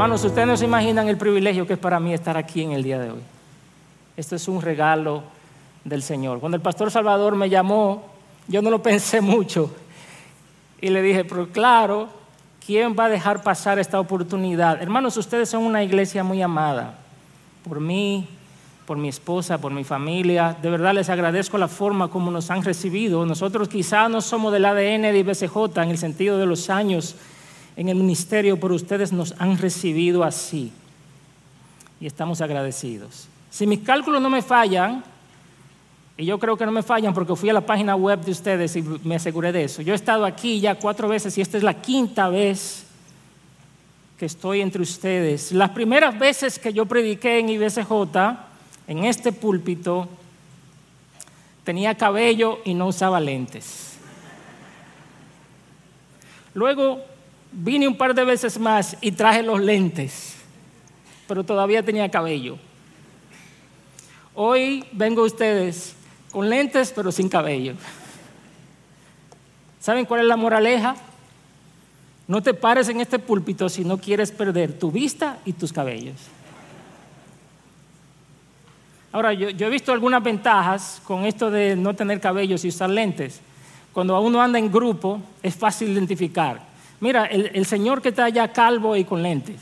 Hermanos, ustedes no se imaginan el privilegio que es para mí estar aquí en el día de hoy. Esto es un regalo del Señor. Cuando el pastor Salvador me llamó, yo no lo pensé mucho y le dije, pero claro, ¿quién va a dejar pasar esta oportunidad? Hermanos, ustedes son una iglesia muy amada por mí, por mi esposa, por mi familia. De verdad les agradezco la forma como nos han recibido. Nosotros quizá no somos del ADN de IBCJ en el sentido de los años en el ministerio, pero ustedes nos han recibido así. Y estamos agradecidos. Si mis cálculos no me fallan, y yo creo que no me fallan porque fui a la página web de ustedes y me aseguré de eso. Yo he estado aquí ya cuatro veces y esta es la quinta vez que estoy entre ustedes. Las primeras veces que yo prediqué en IBCJ, en este púlpito, tenía cabello y no usaba lentes. Luego vine un par de veces más y traje los lentes, pero todavía tenía cabello. Hoy vengo a ustedes con lentes pero sin cabello. ¿Saben cuál es la moraleja? No te pares en este púlpito si no quieres perder tu vista y tus cabellos. Ahora, yo, he visto algunas ventajas con esto de no tener cabellos y usar lentes. Cuando uno anda en grupo es fácil identificar. Mira, el, el señor que está allá calvo y con lentes.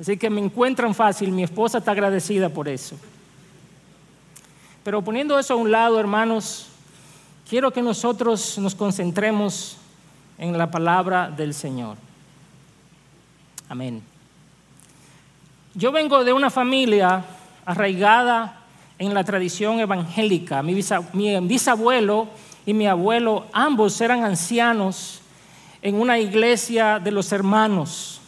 Así que me encuentran fácil, mi esposa está agradecida por eso. Pero poniendo eso a un lado, hermanos, quiero que nosotros nos concentremos en la palabra del Señor. Amén. Yo vengo de una familia arraigada en la tradición evangélica. Mi, bisabuelo y mi abuelo, ambos eran ancianos en una iglesia de los hermanos.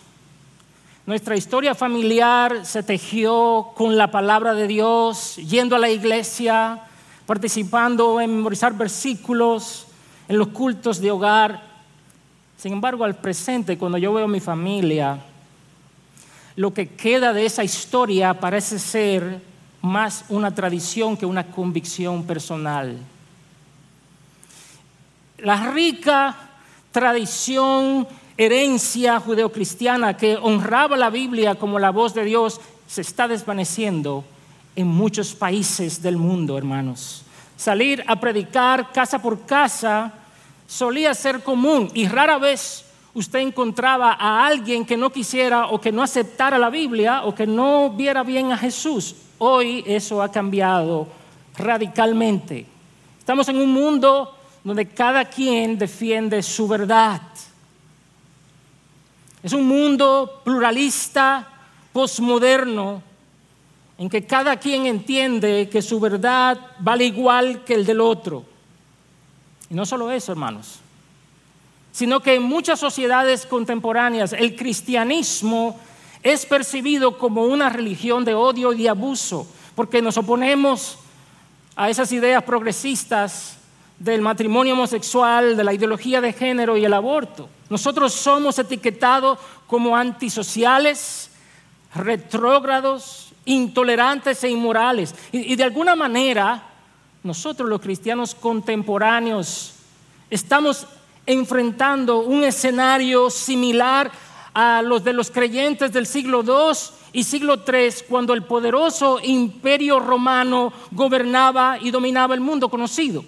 Nuestra historia familiar se tejió con la palabra de Dios, yendo a la iglesia, participando en memorizar versículos, en los cultos de hogar. Sin embargo, al presente, cuando yo veo a mi familia, lo que queda de esa historia parece ser más una tradición que una convicción personal. La rica tradición herencia judeocristiana que honraba la Biblia como la voz de Dios se está desvaneciendo en muchos países del mundo, hermanos. Salir a predicar casa por casa solía ser común y rara vez usted encontraba a alguien que no quisiera o que no aceptara la Biblia o que no viera bien a Jesús. Hoy eso ha cambiado radicalmente. Estamos en un mundo donde cada quien defiende su verdad. Es un mundo pluralista, posmoderno, en que cada quien entiende que su verdad vale igual que el del otro. Y no solo eso, hermanos, sino que en muchas sociedades contemporáneas el cristianismo es percibido como una religión de odio y de abuso, porque nos oponemos a esas ideas progresistas del matrimonio homosexual, de la ideología de género y el aborto. Nosotros somos etiquetados como antisociales, retrógrados, intolerantes e inmorales. Y, de alguna manera, nosotros los cristianos contemporáneos estamos enfrentando un escenario similar a los de los creyentes del siglo II y siglo III, cuando el poderoso imperio romano gobernaba y dominaba el mundo conocido.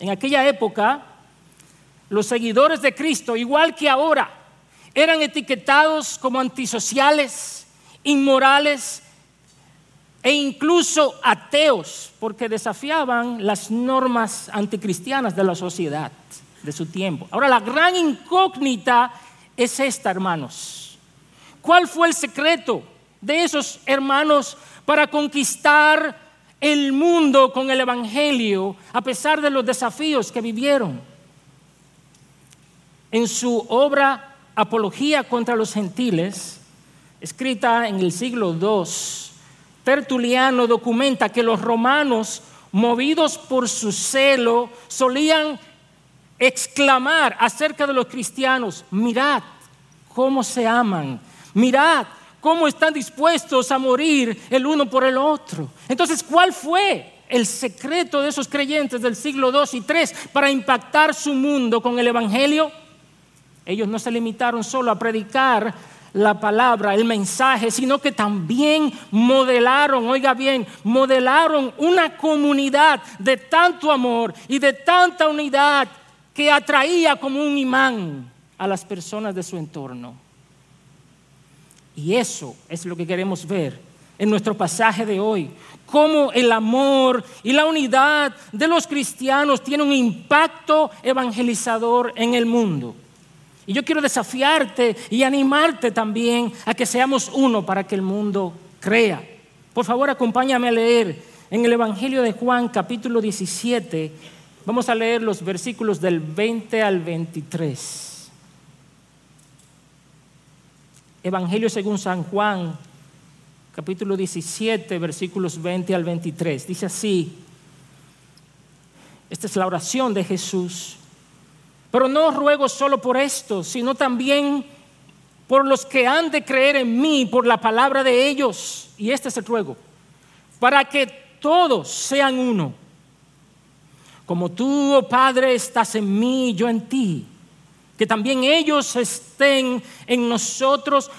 En aquella época, los seguidores de Cristo, igual que ahora, eran etiquetados como antisociales, inmorales e incluso ateos, porque desafiaban las normas anticristianas de la sociedad de su tiempo. Ahora, la gran incógnita es esta, hermanos. ¿Cuál fue el secreto de esos hermanos para conquistar el mundo con el Evangelio a pesar de los desafíos que vivieron? en su obra Apología contra los Gentiles, escrita en el siglo II, Tertuliano documenta que los romanos, movidos por su celo, solían exclamar acerca de los cristianos, mirad cómo se aman, mirad cómo están dispuestos a morir el uno por el otro. Entonces, ¿cuál fue el secreto de esos creyentes del siglo II y III para impactar su mundo con el Evangelio? Ellos no se limitaron solo a predicar la palabra, el mensaje, sino que también modelaron, oiga bien, modelaron una comunidad de tanto amor y de tanta unidad que atraía como un imán a las personas de su entorno. Y eso es lo que queremos ver en nuestro pasaje de hoy, cómo el amor y la unidad de los cristianos tiene un impacto evangelizador en el mundo. Y yo quiero desafiarte y animarte también a que seamos uno para que el mundo crea. Por favor, acompáñame a leer en el Evangelio de Juan capítulo 17. Vamos a leer los versículos del 20 al 23. Evangelio según San Juan, capítulo 17, versículos 20 al 23. Dice así, esta es la oración de Jesús. Pero no ruego solo por esto, sino también por los que han de creer en mí, por la palabra de ellos. Y este es el ruego, para que todos sean uno. Como tú, oh Padre, estás en mí, yo en ti. Que también ellos estén en nosotros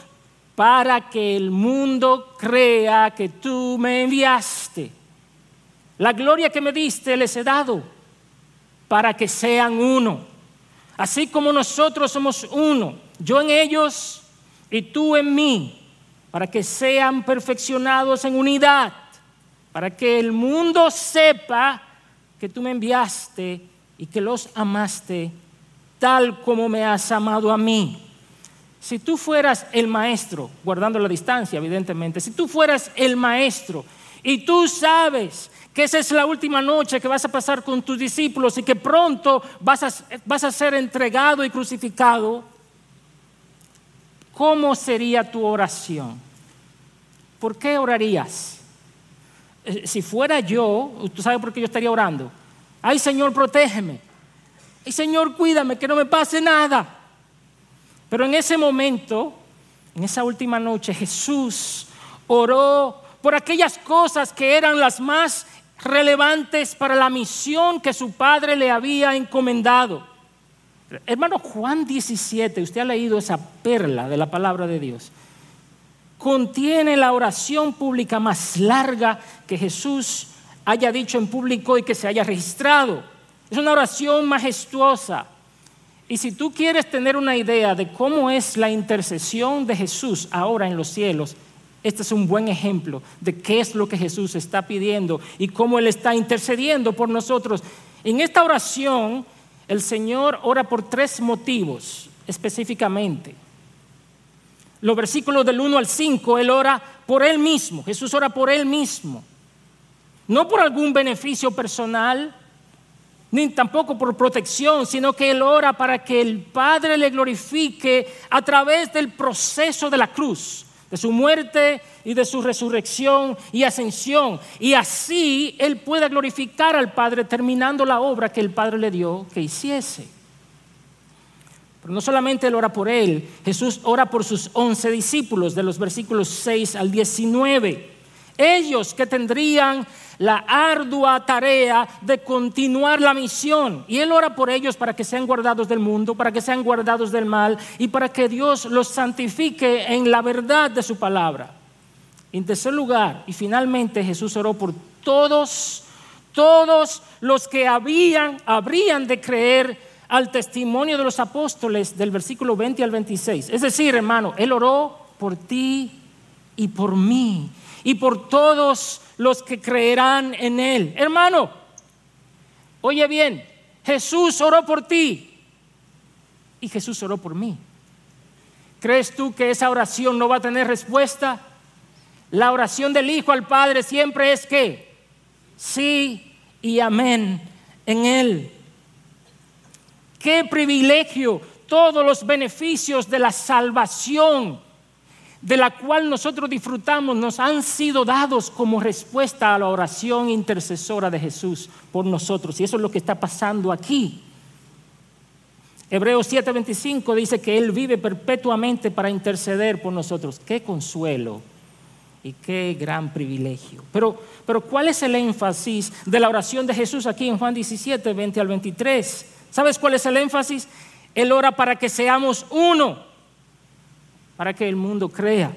para que el mundo crea que tú me enviaste. La gloria que me diste les he dado, para que sean uno Así como nosotros somos uno, yo en ellos y tú en mí, para que sean perfeccionados en unidad, para que el mundo sepa que tú me enviaste y que los amaste tal como me has amado a mí. Si tú fueras el maestro, guardando la distancia, evidentemente, si tú fueras el maestro y tú sabes que esa es la última noche que vas a pasar con tus discípulos y que pronto vas a, vas a ser entregado y crucificado, ¿cómo sería tu oración? ¿Por qué orarías? Eh, si fuera yo, ¿tú sabes por qué yo estaría orando? Ay Señor, protégeme. Ay Señor, cuídame, que no me pase nada. Pero en ese momento, en esa última noche, Jesús oró por aquellas cosas que eran las más relevantes para la misión que su padre le había encomendado. Hermano Juan 17, usted ha leído esa perla de la palabra de Dios. Contiene la oración pública más larga que Jesús haya dicho en público y que se haya registrado. Es una oración majestuosa. Y si tú quieres tener una idea de cómo es la intercesión de Jesús ahora en los cielos, este es un buen ejemplo de qué es lo que Jesús está pidiendo y cómo Él está intercediendo por nosotros. En esta oración, el Señor ora por tres motivos específicamente. Los versículos del 1 al 5, Él ora por Él mismo. Jesús ora por Él mismo. No por algún beneficio personal, ni tampoco por protección, sino que Él ora para que el Padre le glorifique a través del proceso de la cruz de su muerte y de su resurrección y ascensión. Y así Él pueda glorificar al Padre terminando la obra que el Padre le dio que hiciese. Pero no solamente Él ora por Él, Jesús ora por sus once discípulos de los versículos 6 al 19. Ellos que tendrían la ardua tarea de continuar la misión. Y Él ora por ellos para que sean guardados del mundo, para que sean guardados del mal y para que Dios los santifique en la verdad de su palabra. En tercer lugar, y finalmente Jesús oró por todos, todos los que habían, habrían de creer al testimonio de los apóstoles del versículo 20 al 26. Es decir, hermano, Él oró por ti y por mí y por todos los que creerán en Él. Hermano, oye bien, Jesús oró por ti y Jesús oró por mí. ¿Crees tú que esa oración no va a tener respuesta? La oración del Hijo al Padre siempre es que sí y amén en Él. Qué privilegio todos los beneficios de la salvación de la cual nosotros disfrutamos nos han sido dados como respuesta a la oración intercesora de Jesús por nosotros. Y eso es lo que está pasando aquí. Hebreos 7:25 dice que Él vive perpetuamente para interceder por nosotros. Qué consuelo y qué gran privilegio. Pero, pero ¿cuál es el énfasis de la oración de Jesús aquí en Juan 17, 20 al 23? ¿Sabes cuál es el énfasis? Él ora para que seamos uno para que el mundo crea.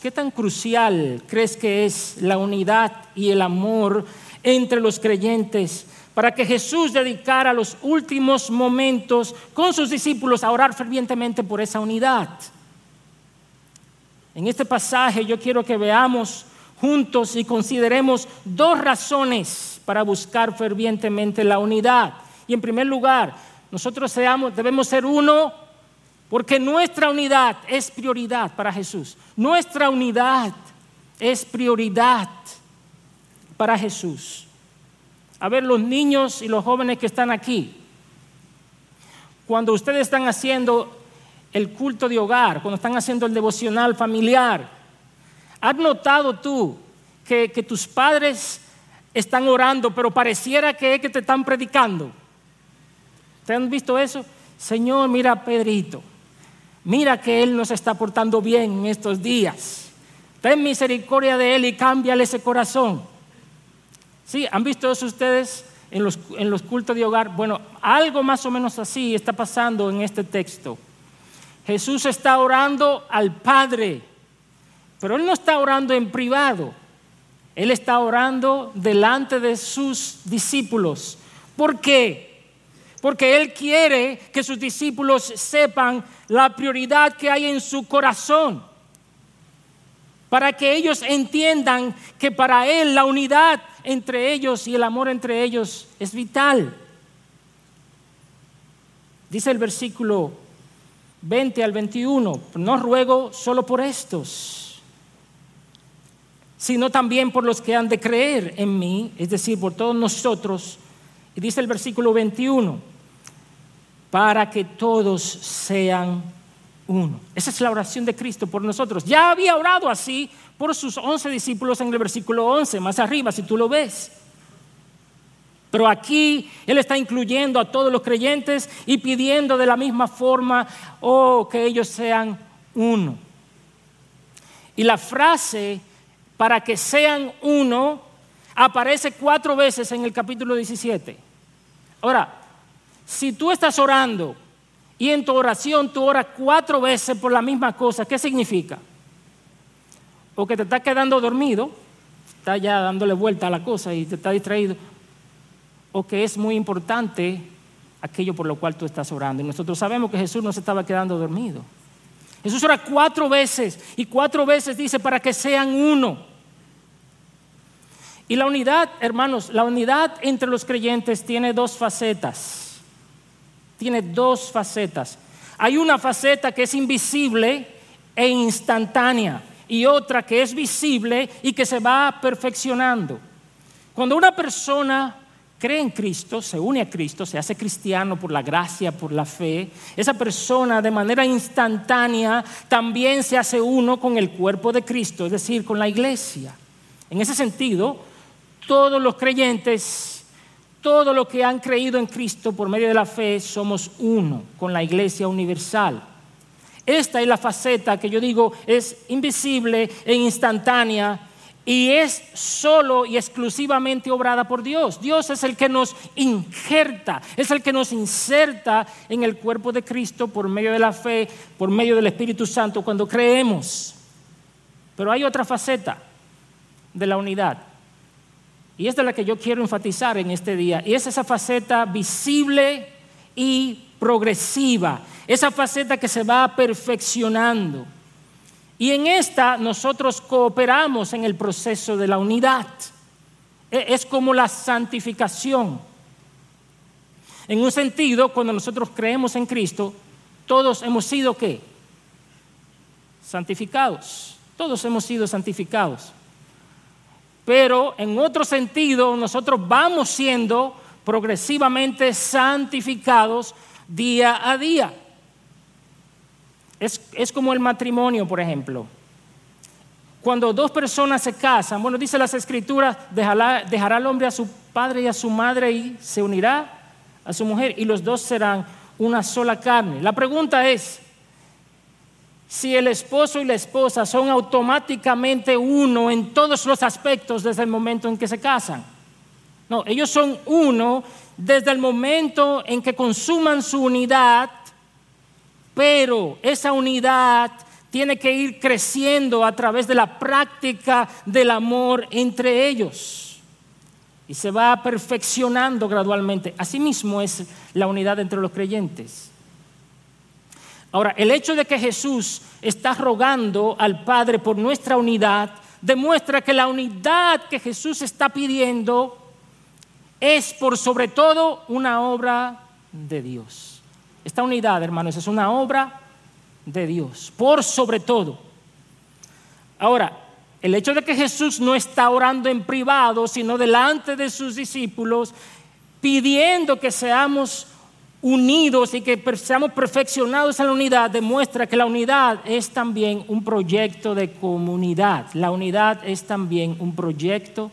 ¿Qué tan crucial crees que es la unidad y el amor entre los creyentes para que Jesús dedicara los últimos momentos con sus discípulos a orar fervientemente por esa unidad. En este pasaje yo quiero que veamos juntos y consideremos dos razones para buscar fervientemente la unidad. Y en primer lugar, nosotros debemos ser uno porque nuestra unidad es prioridad para Jesús. Nuestra unidad es prioridad para Jesús a ver los niños y los jóvenes que están aquí. Cuando ustedes están haciendo el culto de hogar, cuando están haciendo el devocional familiar, ¿has notado tú que, tus padres están orando, pero pareciera que es que te están predicando? ¿Te han visto eso? Señor, mira Pedrito. Mira que Él nos está portando bien en estos días. Ten misericordia de Él y cámbiale ese corazón. Sí, ¿han visto eso ustedes en los, en los cultos de hogar? Bueno, algo más o menos así está pasando en este texto. Jesús está orando al Padre, pero Él no está orando en privado. Él está orando delante de sus discípulos. ¿Por qué? Porque Él quiere que sus discípulos sepan la prioridad que hay en su corazón. Para que ellos entiendan que para Él la unidad entre ellos y el amor entre ellos es vital. Dice el versículo 20 al 21, no ruego solo por estos, sino también por los que han de creer en mí, es decir, por todos nosotros. Y dice el versículo 21, para que todos sean uno. Esa es la oración de Cristo por nosotros. Ya había orado así por sus once discípulos en el versículo 11, más arriba, si tú lo ves. Pero aquí Él está incluyendo a todos los creyentes y pidiendo de la misma forma, oh, que ellos sean uno. Y la frase, para que sean uno, aparece cuatro veces en el capítulo 17. Ahora, si tú estás orando y en tu oración tú oras cuatro veces por la misma cosa, ¿qué significa? o que te está quedando dormido, está ya dándole vuelta a la cosa y te está distraído, o que es muy importante aquello por lo cual tú estás orando. Y nosotros sabemos que Jesús no se estaba quedando dormido. Jesús ora cuatro veces y cuatro veces dice para que sean uno. Y la unidad, hermanos, la unidad entre los creyentes tiene dos facetas. Tiene dos facetas. Hay una faceta que es invisible e instantánea y otra que es visible y que se va perfeccionando. Cuando una persona cree en Cristo, se une a Cristo, se hace cristiano por la gracia, por la fe, esa persona de manera instantánea también se hace uno con el cuerpo de Cristo, es decir, con la iglesia. En ese sentido, todos los creyentes, todos los que han creído en Cristo por medio de la fe, somos uno con la iglesia universal. Esta es la faceta que yo digo es invisible e instantánea y es solo y exclusivamente obrada por Dios. Dios es el que nos injerta, es el que nos inserta en el cuerpo de Cristo por medio de la fe, por medio del Espíritu Santo cuando creemos. Pero hay otra faceta de la unidad. Y es de la que yo quiero enfatizar en este día. Y es esa faceta visible y progresiva esa faceta que se va perfeccionando. Y en esta nosotros cooperamos en el proceso de la unidad. E, es como la santificación. En un sentido, cuando nosotros creemos en Cristo, todos hemos sido qué? Santificados. Todos hemos sido santificados. Pero en otro sentido, nosotros vamos siendo progresivamente santificados día a día. Es, como el matrimonio, por ejemplo. Cuando dos personas se casan, bueno, dice las escrituras, dejará, dejará el hombre a su padre y a su madre y se unirá a su mujer y los dos serán una sola carne. La pregunta es, si el esposo y la esposa son automáticamente uno en todos los aspectos desde el momento en que se casan. No, ellos son uno desde el momento en que consuman su unidad pero esa unidad tiene que ir creciendo a través de la práctica del amor entre ellos. Y se va perfeccionando gradualmente. Asimismo es la unidad entre los creyentes. Ahora, el hecho de que Jesús está rogando al Padre por nuestra unidad demuestra que la unidad que Jesús está pidiendo es por sobre todo una obra de Dios. Esta unidad, hermanos, es una obra de Dios, por sobre todo. Ahora, el hecho de que Jesús no está orando en privado, sino delante de sus discípulos, pidiendo que seamos unidos y que seamos perfeccionados en la unidad, demuestra que la unidad es también un proyecto de comunidad. La unidad es también un proyecto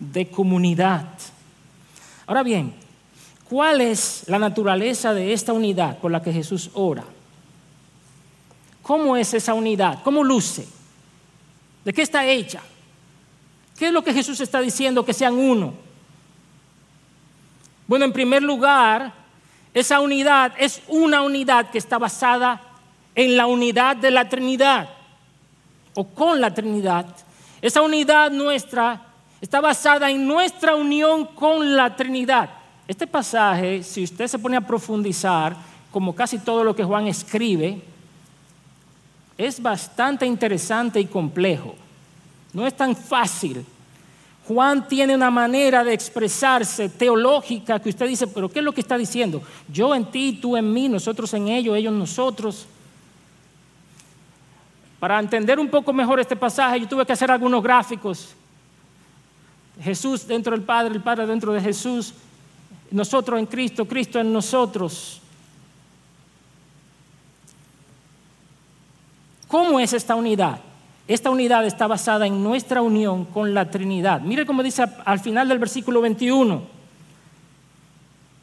de comunidad. Ahora bien, ¿cuál es la naturaleza de esta unidad por la que Jesús ora? ¿Cómo es esa unidad? ¿Cómo luce? ¿De qué está hecha? ¿Qué es lo que Jesús está diciendo que sean uno? Bueno, en primer lugar, esa unidad es una unidad que está basada en la unidad de la Trinidad o con la Trinidad. Esa unidad nuestra está basada en nuestra unión con la Trinidad. Este pasaje, si usted se pone a profundizar, como casi todo lo que Juan escribe, es bastante interesante y complejo. No es tan fácil. Juan tiene una manera de expresarse teológica que usted dice, pero ¿qué es lo que está diciendo? Yo en ti, tú en mí, nosotros en ellos, ellos en nosotros. Para entender un poco mejor este pasaje, yo tuve que hacer algunos gráficos Jesús dentro del Padre, el Padre dentro de Jesús, nosotros en Cristo, Cristo en nosotros. ¿Cómo es esta unidad? Esta unidad está basada en nuestra unión con la Trinidad. Mire cómo dice al final del versículo 21,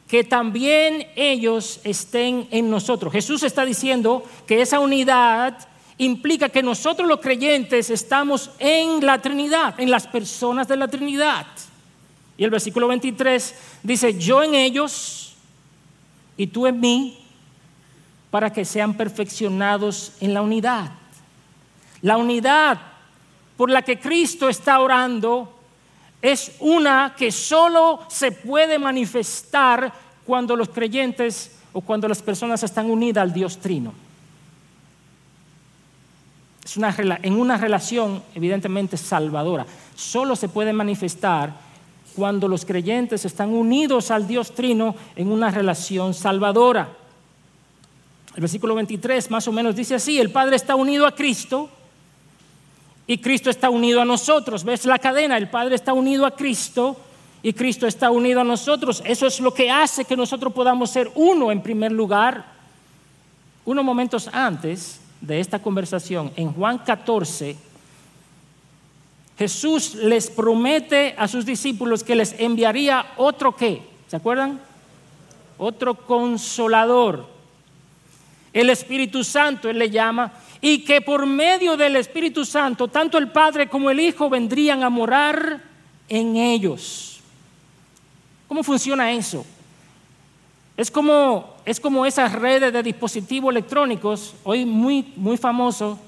que también ellos estén en nosotros. Jesús está diciendo que esa unidad implica que nosotros los creyentes estamos en la Trinidad, en las personas de la Trinidad. Y el versículo 23 dice, yo en ellos y tú en mí, para que sean perfeccionados en la unidad. La unidad por la que Cristo está orando es una que solo se puede manifestar cuando los creyentes o cuando las personas están unidas al Dios Trino en una relación evidentemente salvadora. Solo se puede manifestar cuando los creyentes están unidos al Dios Trino en una relación salvadora. El versículo 23 más o menos dice así, el Padre está unido a Cristo y Cristo está unido a nosotros. ¿Ves la cadena? El Padre está unido a Cristo y Cristo está unido a nosotros. Eso es lo que hace que nosotros podamos ser uno en primer lugar. Unos momentos antes, de esta conversación, en Juan 14, Jesús les promete a sus discípulos que les enviaría otro qué, ¿se acuerdan? Otro consolador. El Espíritu Santo, Él le llama, y que por medio del Espíritu Santo, tanto el Padre como el Hijo vendrían a morar en ellos. ¿Cómo funciona eso? Es como, es como esas redes de dispositivos electrónicos, hoy muy, muy famoso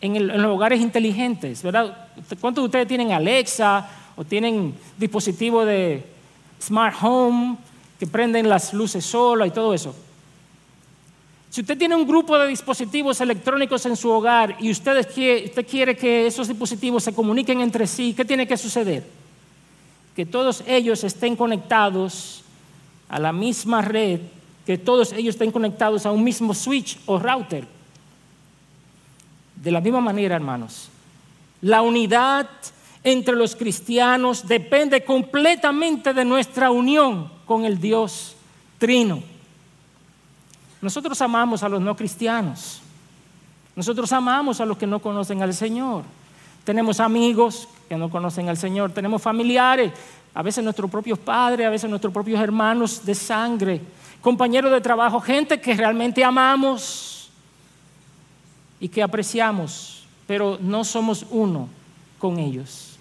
en, los hogares inteligentes, ¿verdad? ¿Cuántos de ustedes tienen Alexa o tienen dispositivos de smart home que prenden las luces solas y todo eso? Si usted tiene un grupo de dispositivos electrónicos en su hogar y usted usted quiere que esos dispositivos se comuniquen entre sí, ¿qué tiene que suceder? Que todos ellos estén conectados a la misma red, que todos ellos estén conectados a un mismo switch o router. De la misma manera, hermanos, la unidad entre los cristianos depende completamente de nuestra unión con el Dios Trino. Nosotros amamos a los no cristianos. Nosotros amamos a los que no conocen al Señor. Tenemos amigos que no conocen al Señor. Tenemos familiares a veces nuestros propios padres, a veces nuestros propios hermanos de sangre, compañeros de trabajo, gente que realmente amamos y que apreciamos, pero no somos uno con ellos.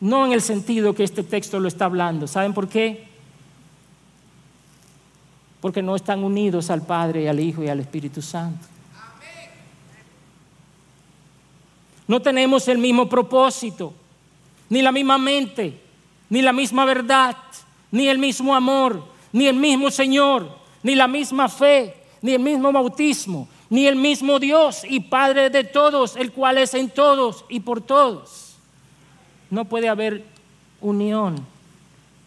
No en el sentido que este texto lo está hablando. ¿Saben por qué? Porque no están unidos al Padre, al Hijo y al Espíritu Santo. No tenemos el mismo propósito, ni la misma mente, ni la misma verdad, ni el mismo amor, ni el mismo Señor, ni la misma fe, ni el mismo bautismo, ni el mismo Dios y Padre de todos, el cual es en todos y por todos. No puede haber unión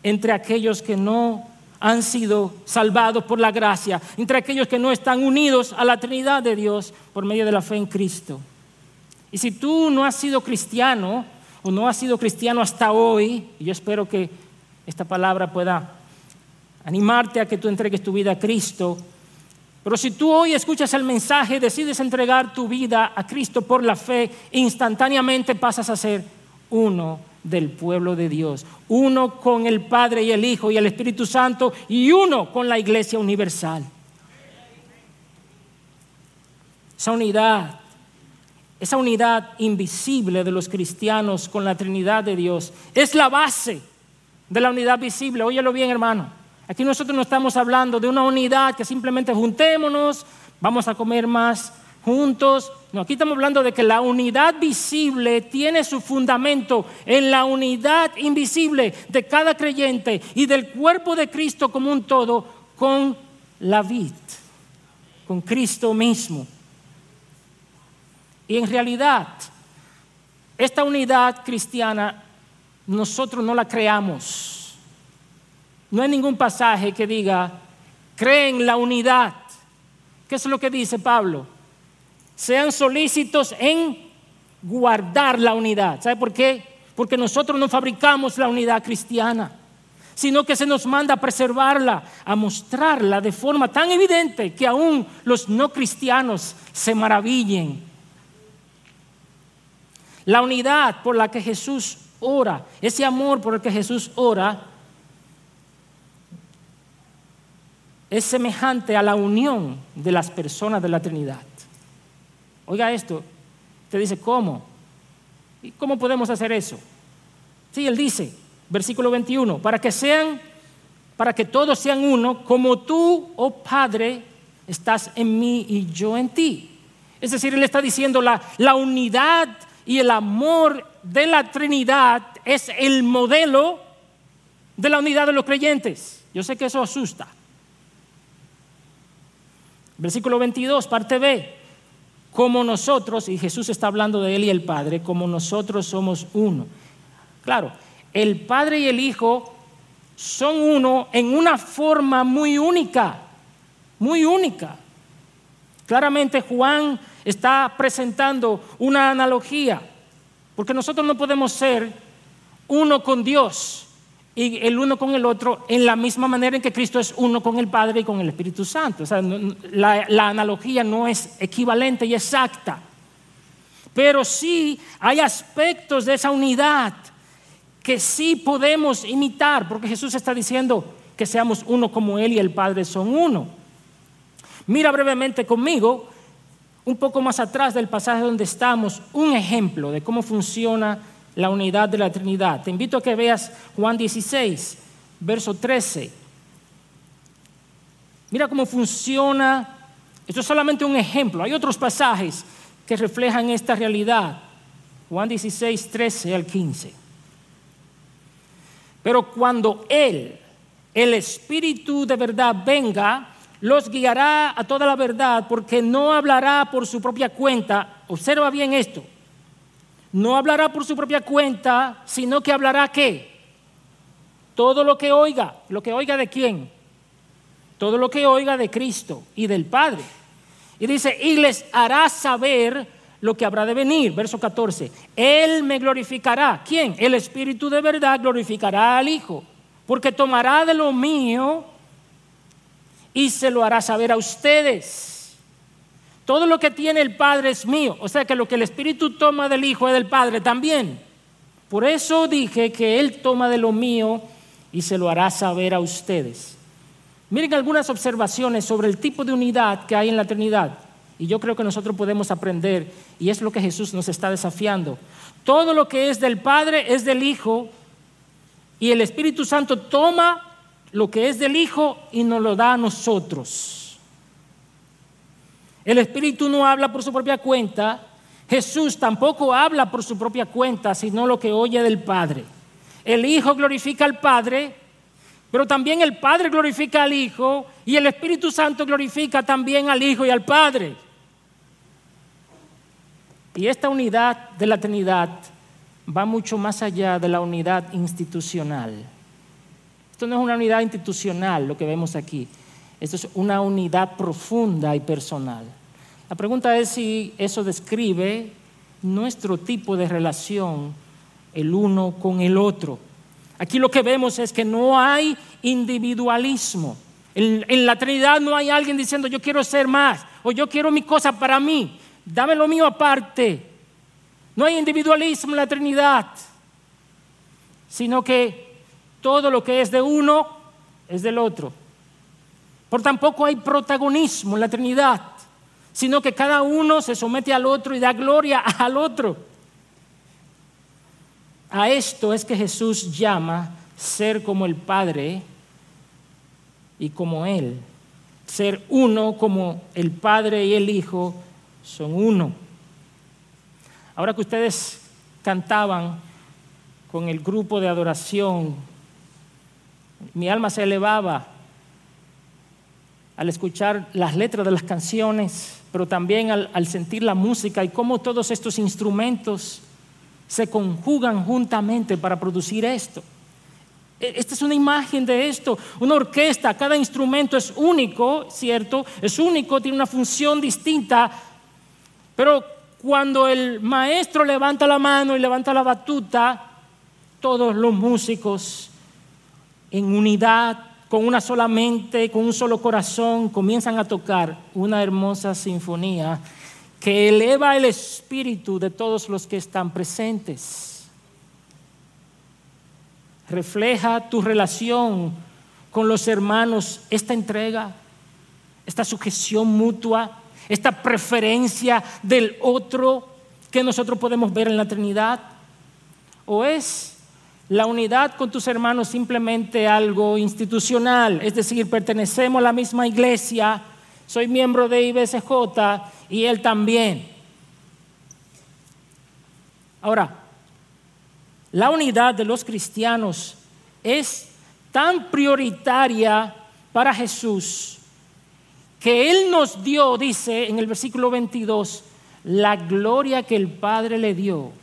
entre aquellos que no han sido salvados por la gracia, entre aquellos que no están unidos a la Trinidad de Dios por medio de la fe en Cristo. Y si tú no has sido cristiano o no has sido cristiano hasta hoy, y yo espero que esta palabra pueda animarte a que tú entregues tu vida a Cristo, pero si tú hoy escuchas el mensaje, decides entregar tu vida a Cristo por la fe, instantáneamente pasas a ser uno del pueblo de Dios, uno con el Padre y el Hijo y el Espíritu Santo y uno con la Iglesia Universal. Esa unidad, esa unidad invisible de los cristianos con la Trinidad de Dios es la base de la unidad visible. Óyelo bien, hermano. Aquí nosotros no estamos hablando de una unidad que simplemente juntémonos, vamos a comer más juntos. No, aquí estamos hablando de que la unidad visible tiene su fundamento en la unidad invisible de cada creyente y del cuerpo de Cristo como un todo con la vid, con Cristo mismo. Y en realidad, esta unidad cristiana nosotros no la creamos. No hay ningún pasaje que diga, creen la unidad. ¿Qué es lo que dice Pablo? Sean solícitos en guardar la unidad. ¿Sabe por qué? Porque nosotros no fabricamos la unidad cristiana, sino que se nos manda a preservarla, a mostrarla de forma tan evidente que aún los no cristianos se maravillen. La unidad por la que Jesús ora, ese amor por el que Jesús ora, es semejante a la unión de las personas de la Trinidad. Oiga esto, te dice, ¿cómo? ¿Y cómo podemos hacer eso? Sí, él dice, versículo 21, para que sean, para que todos sean uno, como tú, oh Padre, estás en mí y yo en ti. Es decir, él está diciendo la, la unidad y el amor de la Trinidad es el modelo de la unidad de los creyentes. Yo sé que eso asusta. Versículo 22, parte B como nosotros, y Jesús está hablando de Él y el Padre, como nosotros somos uno. Claro, el Padre y el Hijo son uno en una forma muy única, muy única. Claramente Juan está presentando una analogía, porque nosotros no podemos ser uno con Dios y el uno con el otro en la misma manera en que Cristo es uno con el Padre y con el Espíritu Santo. O sea, la, la analogía no es equivalente y exacta, pero sí hay aspectos de esa unidad que sí podemos imitar, porque Jesús está diciendo que seamos uno como Él y el Padre son uno. Mira brevemente conmigo, un poco más atrás del pasaje donde estamos, un ejemplo de cómo funciona la unidad de la Trinidad. Te invito a que veas Juan 16, verso 13. Mira cómo funciona. Esto es solamente un ejemplo. Hay otros pasajes que reflejan esta realidad. Juan 16, 13 al 15. Pero cuando Él, el Espíritu de verdad, venga, los guiará a toda la verdad, porque no hablará por su propia cuenta. Observa bien esto no hablará por su propia cuenta, sino que hablará qué? Todo lo que oiga, lo que oiga de quién? Todo lo que oiga de Cristo y del Padre. Y dice, y les hará saber lo que habrá de venir. Verso 14, Él me glorificará. ¿Quién? El Espíritu de verdad glorificará al Hijo, porque tomará de lo mío y se lo hará saber a ustedes. Todo lo que tiene el Padre es mío. O sea que lo que el Espíritu toma del Hijo es del Padre también. Por eso dije que Él toma de lo mío y se lo hará saber a ustedes. Miren algunas observaciones sobre el tipo de unidad que hay en la Trinidad. Y yo creo que nosotros podemos aprender, y es lo que Jesús nos está desafiando. Todo lo que es del Padre es del Hijo, y el Espíritu Santo toma lo que es del Hijo y nos lo da a nosotros. El Espíritu no habla por su propia cuenta, Jesús tampoco habla por su propia cuenta, sino lo que oye del Padre. El Hijo glorifica al Padre, pero también el Padre glorifica al Hijo y el Espíritu Santo glorifica también al Hijo y al Padre. Y esta unidad de la Trinidad va mucho más allá de la unidad institucional. Esto no es una unidad institucional lo que vemos aquí, esto es una unidad profunda y personal. La pregunta es si eso describe nuestro tipo de relación el uno con el otro. Aquí lo que vemos es que no hay individualismo. En, en, la Trinidad no hay alguien diciendo yo quiero ser más o yo quiero mi cosa para mí, dame lo mío aparte. No hay individualismo en la Trinidad, sino que todo lo que es de uno es del otro. Por tampoco hay protagonismo en la Trinidad, sino que cada uno se somete al otro y da gloria al otro. A esto es que Jesús llama ser como el Padre y como Él. Ser uno como el Padre y el Hijo son uno. Ahora que ustedes cantaban con el grupo de adoración, mi alma se elevaba al escuchar las letras de las canciones, pero también al, sentir la música y cómo todos estos instrumentos se conjugan juntamente para producir esto. E, esta es una imagen de esto, una orquesta, cada instrumento es único, ¿cierto? Es único, tiene una función distinta, pero cuando el maestro levanta la mano y levanta la batuta, todos los músicos en unidad, con una sola mente, con un solo corazón, comienzan a tocar una hermosa sinfonía que eleva el espíritu de todos los que están presentes. Refleja tu relación con los hermanos esta entrega, esta sujeción mutua esta preferencia del otro que nosotros podemos ver en la Trinidad? ¿O es la unidad con tus hermanos simplemente algo institucional? Es decir, pertenecemos a la misma iglesia, soy miembro de IBSJ y él también. Ahora, la unidad de los cristianos es tan prioritaria para Jesús que Él nos dio, dice en el versículo 22, la gloria que el Padre le dio.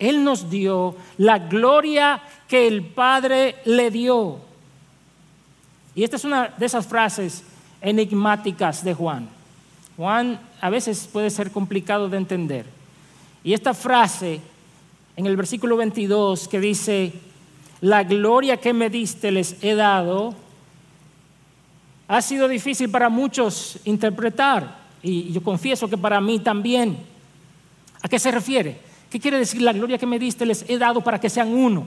Él nos dio la gloria que el Padre le dio. Y esta es una de esas frases enigmáticas de Juan. Juan a veces puede ser complicado de entender. Y esta frase en el versículo 22 que dice, la gloria que me diste les he dado, ha sido difícil para muchos interpretar y yo confieso que para mí también. ¿A qué se refiere? ¿Qué quiere decir la gloria que me diste les he dado para que sean uno?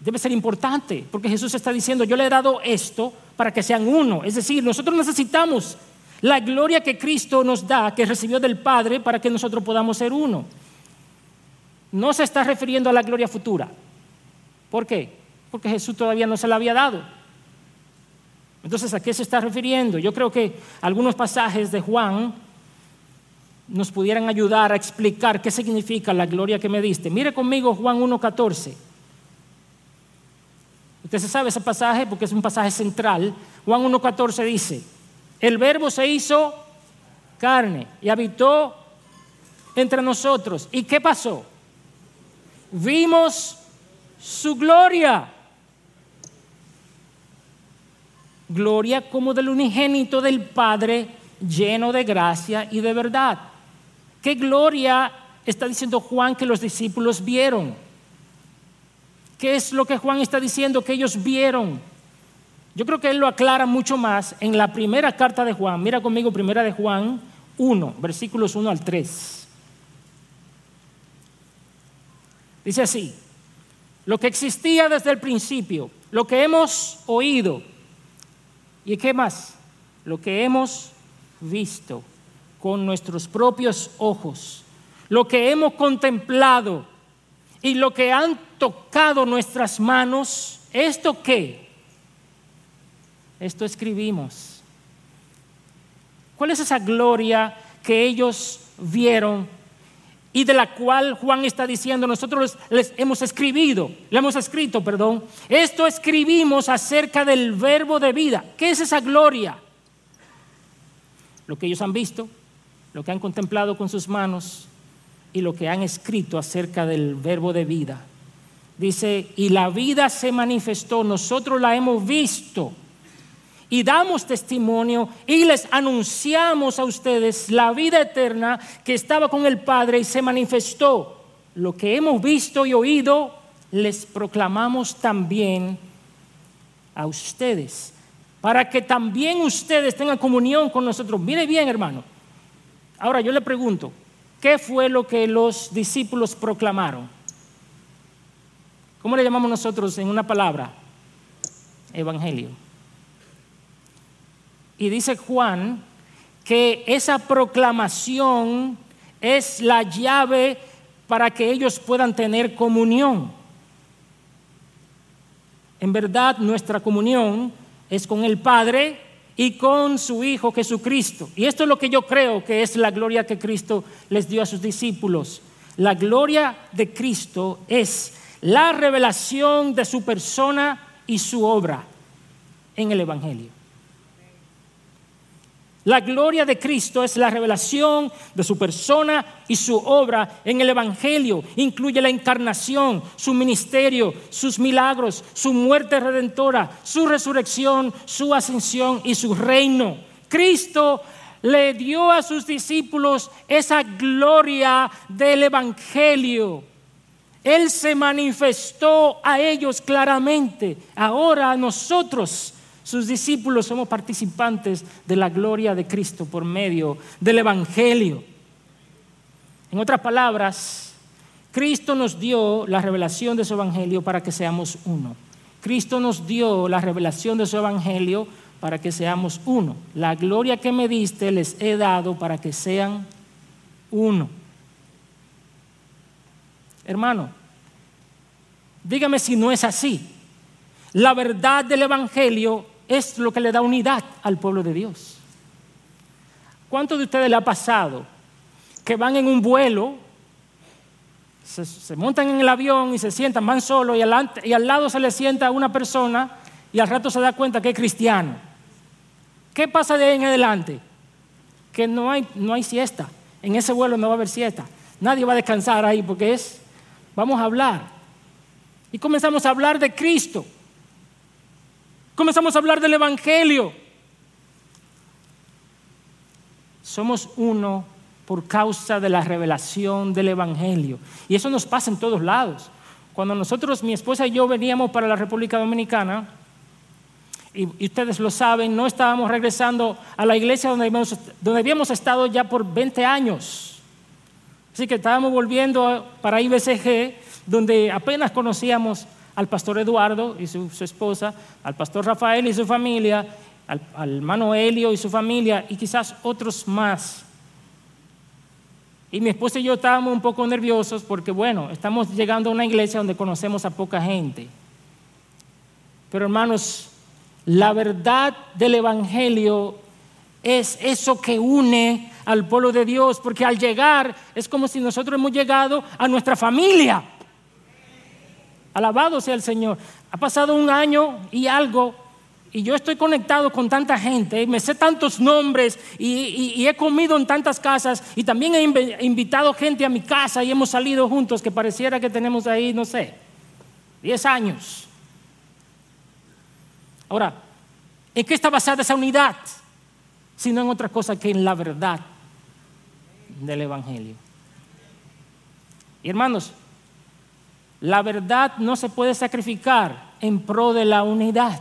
Debe ser importante porque Jesús está diciendo, yo le he dado esto para que sean uno. Es decir, nosotros necesitamos la gloria que Cristo nos da, que recibió del Padre, para que nosotros podamos ser uno. No se está refiriendo a la gloria futura. ¿Por qué? Porque Jesús todavía no se la había dado. Entonces, ¿a qué se está refiriendo? Yo creo que algunos pasajes de Juan nos pudieran ayudar a explicar qué significa la gloria que me diste. Mire conmigo Juan 1.14. Usted se sabe ese pasaje porque es un pasaje central. Juan 1.14 dice, el verbo se hizo carne y habitó entre nosotros. ¿Y qué pasó? Vimos su gloria gloria como del unigénito del Padre lleno de gracia y de verdad. ¿Qué gloria está diciendo Juan que los discípulos vieron? ¿Qué es lo que Juan está diciendo que ellos vieron? Yo creo que él lo aclara mucho más en la primera carta de Juan. Mira conmigo, primera de Juan 1, versículos 1 al 3. Dice así, lo que existía desde el principio, lo que hemos oído, ¿Y qué más? Lo que hemos visto con nuestros propios ojos, lo que hemos contemplado y lo que han tocado nuestras manos, ¿esto qué? esto escribimos. ¿Cuál es esa gloria que ellos vieron y de la cual Juan está diciendo, nosotros les, hemos escribido, le hemos escrito, perdón, esto escribimos acerca del verbo de vida. ¿Qué es esa gloria? Lo que ellos han visto, lo que han contemplado con sus manos y lo que han escrito acerca del verbo de vida. Dice, y la vida se manifestó, nosotros la hemos visto y damos testimonio y les anunciamos a ustedes la vida eterna que estaba con el Padre y se manifestó. Lo que hemos visto y oído, les proclamamos también a ustedes, para que también ustedes tengan comunión con nosotros. Mire bien, hermano. Ahora yo le pregunto, ¿qué fue lo que los discípulos proclamaron? ¿Cómo le llamamos nosotros en una palabra? Evangelio. Y dice Juan que esa proclamación es la llave para que ellos puedan tener comunión. En verdad, nuestra comunión es con el Padre y con su Hijo Jesucristo. Y esto es lo que yo creo que es la gloria que Cristo les dio a sus discípulos. La gloria de Cristo es la revelación de su persona y su obra en el Evangelio. La gloria de Cristo es la revelación de su persona y su obra en el Evangelio. Incluye la encarnación, su ministerio, sus milagros, su muerte redentora, su resurrección, su ascensión y su reino. Cristo le dio a sus discípulos esa gloria del Evangelio. Él se manifestó a ellos claramente. Ahora nosotros sus discípulos somos participantes de la gloria de Cristo por medio del Evangelio. En otras palabras, Cristo nos dio la revelación de su Evangelio para que seamos uno. Cristo nos dio la revelación de su Evangelio para que seamos uno. La gloria que me diste les he dado para que sean uno. Hermano, dígame si no es así. La verdad del Evangelio es lo que le da unidad al pueblo de Dios. ¿Cuántos de ustedes le ha pasado que van en un vuelo, se, montan en el avión y se sientan, van solos y y al lado se le sienta una persona y al rato se da cuenta que es cristiano? ¿Qué pasa de ahí en adelante? Que no hay, no hay siesta. En ese vuelo no va a haber siesta. Nadie va a descansar ahí porque es, vamos a hablar. Y comenzamos a hablar de Cristo. Comenzamos a hablar del Evangelio. Somos uno por causa de la revelación del Evangelio. Y eso nos pasa en todos lados. Cuando nosotros, mi esposa y yo veníamos para la República Dominicana, y, ustedes lo saben, no estábamos regresando a la iglesia donde habíamos, donde habíamos estado ya por 20 años. Así que estábamos volviendo para IBCG, donde apenas conocíamos al pastor Eduardo y su, esposa, al pastor Rafael y su familia, al, al hermano Helio y su familia y quizás otros más. Y mi esposa y yo estábamos un poco nerviosos porque, bueno, estamos llegando a una iglesia donde conocemos a poca gente. Pero hermanos, la verdad del Evangelio es eso que une al pueblo de Dios, porque al llegar es como si nosotros hemos llegado a nuestra familia. Alabado sea el Señor. Ha pasado un año y algo y yo estoy conectado con tanta gente, me sé tantos nombres y, he comido en tantas casas y también he invitado gente a mi casa y hemos salido juntos que pareciera que tenemos ahí, no sé, 10 años. Ahora, ¿en qué está basada esa unidad? Si no en otra cosa que en la verdad del Evangelio. Y hermanos, la verdad no se puede sacrificar en pro de la unidad.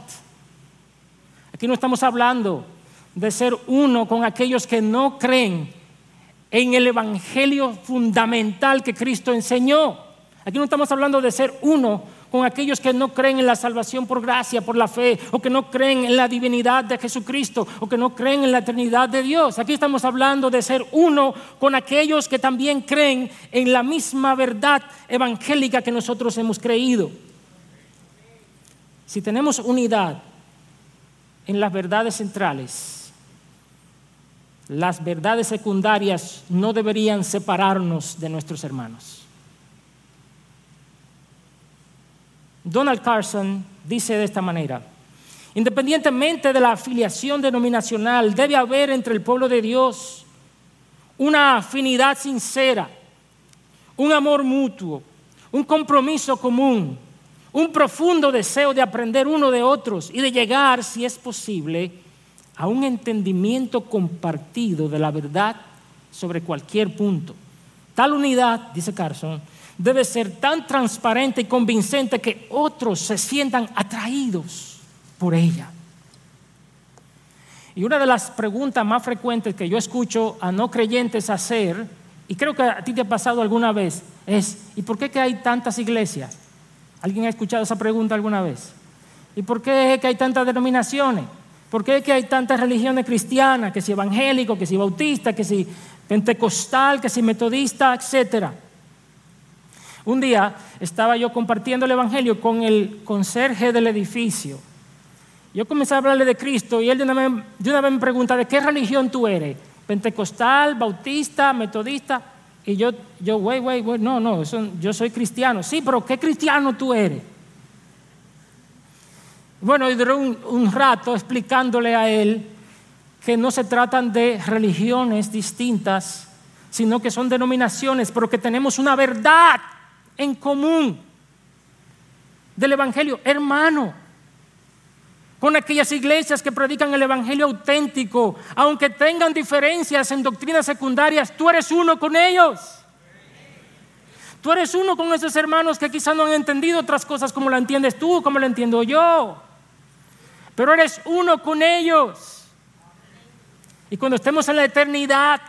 Aquí no estamos hablando de ser uno con aquellos que no creen en el Evangelio fundamental que Cristo enseñó. Aquí no estamos hablando de ser uno con aquellos que no creen en la salvación por gracia, por la fe, o que no creen en la divinidad de Jesucristo, o que no creen en la eternidad de Dios. Aquí estamos hablando de ser uno con aquellos que también creen en la misma verdad evangélica que nosotros hemos creído. Si tenemos unidad, en las verdades centrales, las verdades secundarias no deberían separarnos de nuestros hermanos. Donald Carson dice de esta manera, independientemente de la afiliación denominacional, debe haber entre el pueblo de Dios una afinidad sincera, un amor mutuo, un compromiso común, un profundo deseo de aprender uno de otros y de llegar, si es posible, a un entendimiento compartido de la verdad sobre cualquier punto. Tal unidad, dice Carson, debe ser tan transparente y convincente que otros se sientan atraídos por ella. Y una de las preguntas más frecuentes que yo escucho a no creyentes hacer, y creo que a ti te ha pasado alguna vez, es, ¿y por qué hay tantas iglesias? ¿Alguien ha escuchado esa pregunta alguna vez? ¿Y por qué es que hay tantas denominaciones? ¿Por qué es que hay tantas religiones cristianas? Que si evangélico, que si bautista, que si pentecostal, que si metodista, etcétera. Un día estaba yo compartiendo el evangelio con el conserje del edificio. Yo comencé a hablarle de Cristo y él de una vez, de una vez me pregunta, ¿de qué religión tú eres? ¿Pentecostal, bautista, metodista? Y yo, yo, güey, güey, güey, no, no, yo soy cristiano. Sí, pero ¿qué cristiano tú eres? Bueno, y duré un, un rato explicándole a él que no se tratan de religiones distintas, sino que son denominaciones, pero que tenemos una verdad en común del Evangelio. Hermano, con aquellas iglesias que predican el Evangelio auténtico, aunque tengan diferencias en doctrinas secundarias, tú eres uno con ellos. Tú eres uno con esos hermanos que quizás no han entendido otras cosas como la entiendes tú, como la entiendo yo. Pero eres uno con ellos. Y cuando estemos en la eternidad,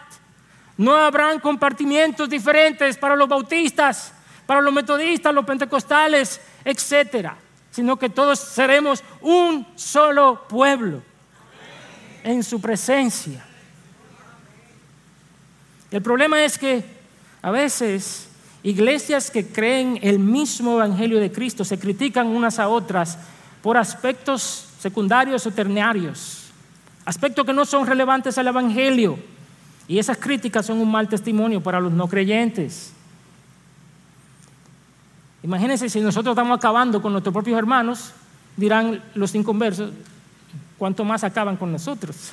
no habrán compartimientos diferentes para los bautistas, para los metodistas, los pentecostales, etcétera sino que todos seremos un solo pueblo en su presencia. El problema es que a veces iglesias que creen el mismo evangelio de Cristo se critican unas a otras por aspectos secundarios o ternarios, aspectos que no son relevantes al evangelio. Y esas críticas son un mal testimonio para los no creyentes. Imagínense si nosotros estamos acabando con nuestros propios hermanos, dirán los inconversos, ¿cuánto más acaban con nosotros?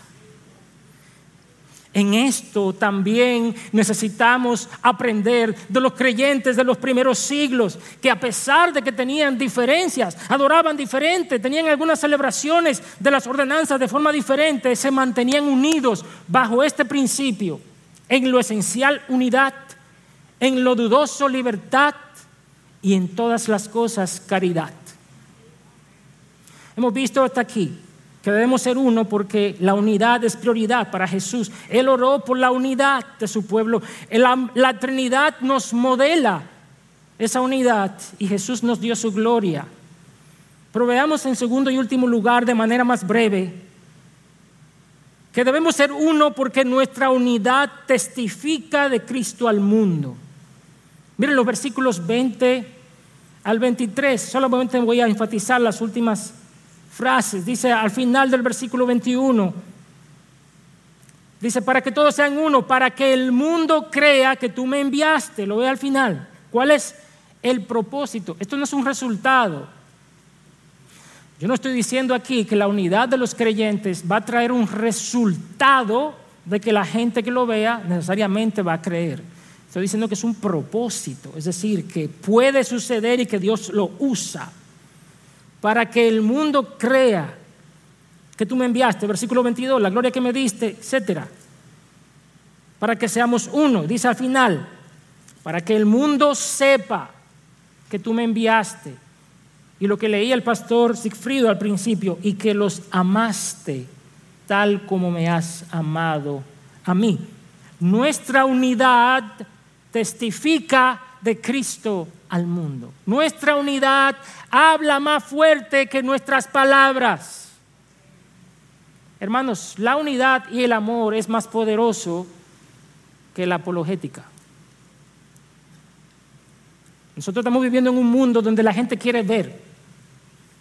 En esto también necesitamos aprender de los creyentes de los primeros siglos, que a pesar de que tenían diferencias, adoraban diferente, tenían algunas celebraciones de las ordenanzas de forma diferente, se mantenían unidos bajo este principio, en lo esencial unidad, en lo dudoso libertad y en todas las cosas caridad. Hemos visto hasta aquí que debemos ser uno porque la unidad es prioridad para Jesús. Él oró por la unidad de su pueblo. La, Trinidad nos modela esa unidad y Jesús nos dio su gloria. Pero veamos en segundo y último lugar, de manera más breve, que debemos ser uno porque nuestra unidad testifica de Cristo al mundo. Miren los versículos 20 al 23, solamente voy a enfatizar las últimas frases. Dice al final del versículo 21, dice, para que todos sean uno, para que el mundo crea que tú me enviaste. Lo ve al final. ¿Cuál es el propósito? Esto no es un resultado. Yo no estoy diciendo aquí que la unidad de los creyentes va a traer un resultado de que la gente que lo vea necesariamente va a creer. Estoy diciendo que es un propósito, es decir, que puede suceder y que Dios lo usa para que el mundo crea que tú me enviaste, versículo 22, la gloria que me diste, etcétera. Para que seamos uno, dice al final, para que el mundo sepa que tú me enviaste. Y lo que leía el pastor Sigfrido al principio, y que los amaste tal como me has amado a mí. Nuestra unidad testifica de Cristo al mundo. Nuestra unidad habla más fuerte que nuestras palabras. Hermanos, la unidad y el amor es más poderoso que la apologética. Nosotros estamos viviendo en un mundo donde la gente quiere ver,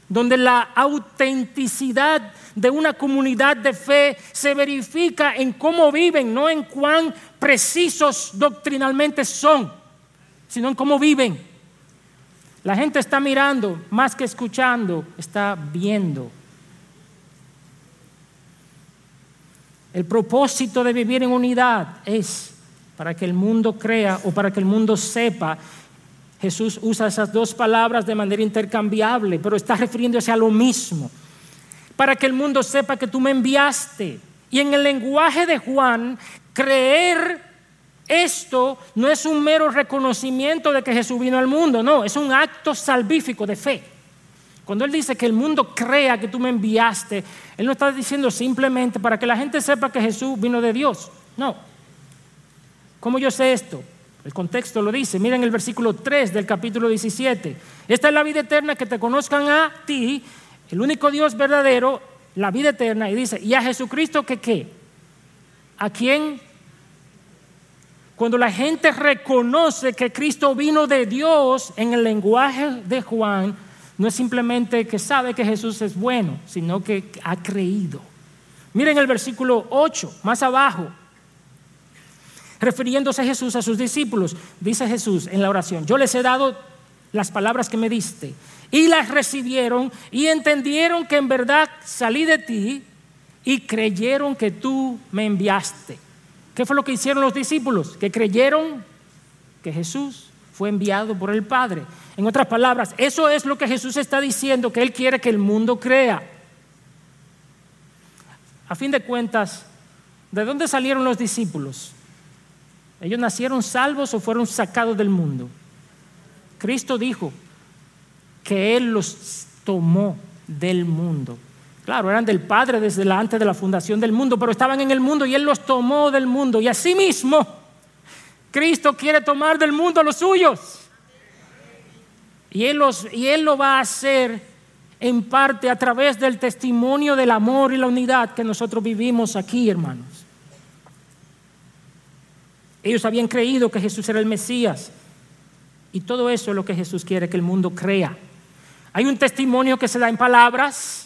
donde la autenticidad de una comunidad de fe se verifica en cómo viven, no en cuán precisos doctrinalmente son, sino en cómo viven. La gente está mirando más que escuchando, está viendo. El propósito de vivir en unidad es para que el mundo crea o para que el mundo sepa. Jesús usa esas dos palabras de manera intercambiable, pero está refiriéndose a lo mismo. Para que el mundo sepa que tú me enviaste. Y en el lenguaje de Juan, creer esto no es un mero reconocimiento de que Jesús vino al mundo, no, es un acto salvífico de fe. Cuando Él dice que el mundo crea que tú me enviaste, Él no está diciendo simplemente para que la gente sepa que Jesús vino de Dios. No. ¿Cómo yo sé esto? El contexto lo dice. Miren el versículo 3 del capítulo 17. Esta es la vida eterna, que te conozcan a ti, el único Dios verdadero, la vida eterna. Y dice, ¿y a Jesucristo que qué? ¿A quién cuando la gente reconoce que Cristo vino de Dios en el lenguaje de Juan, no es simplemente que sabe que Jesús es bueno, sino que ha creído. Miren el versículo 8, más abajo. Refiriéndose a Jesús a sus discípulos, dice Jesús en la oración, yo les he dado las palabras que me diste y las recibieron y entendieron que en verdad salí de ti y creyeron que tú me enviaste. ¿Qué fue lo que hicieron los discípulos? Que creyeron que Jesús fue enviado por el Padre. En otras palabras, eso es lo que Jesús está diciendo, que Él quiere que el mundo crea. A fin de cuentas, ¿de dónde salieron los discípulos? ¿Ellos nacieron salvos o fueron sacados del mundo? Cristo dijo que Él los tomó del mundo. Claro, eran del Padre desde antes de la fundación del mundo, pero estaban en el mundo y Él los tomó del mundo. Y asimismo, Cristo quiere tomar del mundo los suyos. Y él, los, y él lo va a hacer en parte a través del testimonio del amor y la unidad que nosotros vivimos aquí, hermanos. Ellos habían creído que Jesús era el Mesías. Y todo eso es lo que Jesús quiere que el mundo crea. Hay un testimonio que se da en palabras,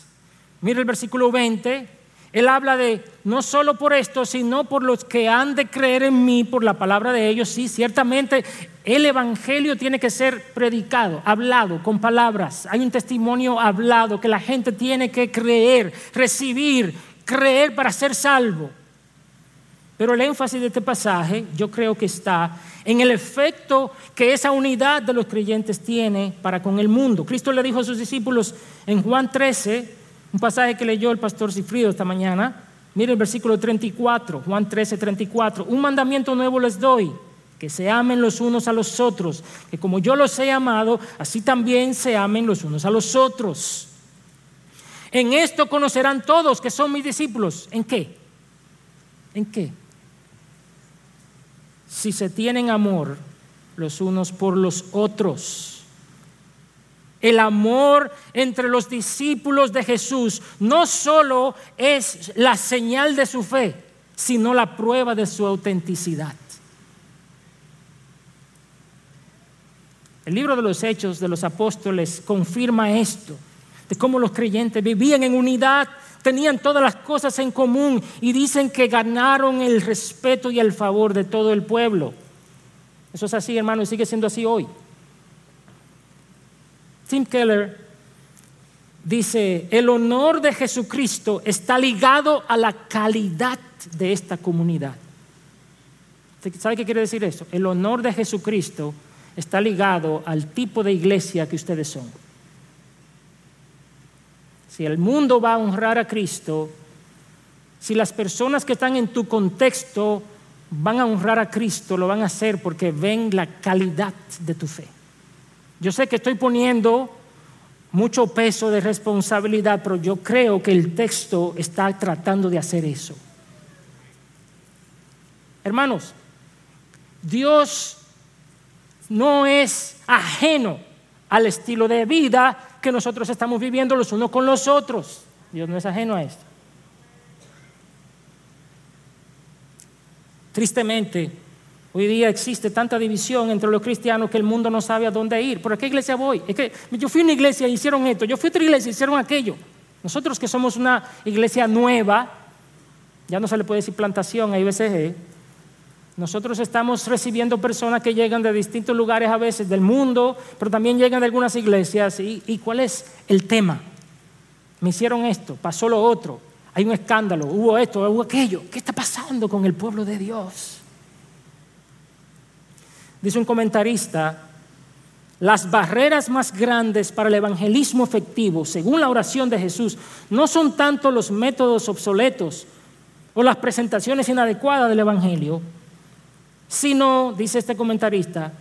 Mira el versículo 20. Él habla de no solo por esto, sino por los que han de creer en mí por la palabra de ellos. Sí, ciertamente el Evangelio tiene que ser predicado, hablado, con palabras. Hay un testimonio hablado que la gente tiene que creer, recibir, creer para ser salvo. Pero el énfasis de este pasaje yo creo que está en el efecto que esa unidad de los creyentes tiene para con el mundo. Cristo le dijo a sus discípulos en Juan 13, un pasaje que leyó el pastor Cifrido esta mañana. Mire el versículo 34, Juan 13, 34. Un mandamiento nuevo les doy, que se amen los unos a los otros, que como yo los he amado, así también se amen los unos a los otros. En esto conocerán todos que son mis discípulos. ¿En qué? ¿En qué? Si se tienen amor los unos por los otros. El amor entre los discípulos de Jesús no solo es la señal de su fe, sino la prueba de su autenticidad. El libro de los Hechos de los Apóstoles confirma esto, de cómo los creyentes vivían en unidad, tenían todas las cosas en común y dicen que ganaron el respeto y el favor de todo el pueblo. Eso es así, hermano, y sigue siendo así hoy. Tim Keller dice, el honor de Jesucristo está ligado a la calidad de esta comunidad. ¿Sabe qué quiere decir eso? El honor de Jesucristo está ligado al tipo de iglesia que ustedes son. Si el mundo va a honrar a Cristo, si las personas que están en tu contexto van a honrar a Cristo, lo van a hacer porque ven la calidad de tu fe. Yo sé que estoy poniendo mucho peso de responsabilidad, pero yo creo que el texto está tratando de hacer eso. Hermanos, Dios no es ajeno al estilo de vida nosotros estamos viviendo los unos con los otros. Dios no es ajeno a esto. Tristemente, Hoy día existe tanta división entre los cristianos que el mundo no sabe a dónde ir. ¿Por qué iglesia voy? Es que yo fui a una iglesia y hicieron esto, yo fui a otra iglesia y hicieron aquello. Nosotros que somos una iglesia nueva, ya no se le puede decir plantación a IBCG, nosotros estamos recibiendo personas que llegan de distintos lugares a veces del mundo, pero también llegan de algunas iglesias. ¿Y, cuál es el tema? Me hicieron esto, pasó lo otro, hay un escándalo, hubo esto, hubo aquello. ¿Qué está pasando con el pueblo de Dios? Dice un comentarista, las barreras más grandes para el evangelismo efectivo, según la oración de Jesús, no son tanto los métodos obsoletos o las presentaciones inadecuadas del Evangelio, sino, dice este comentarista,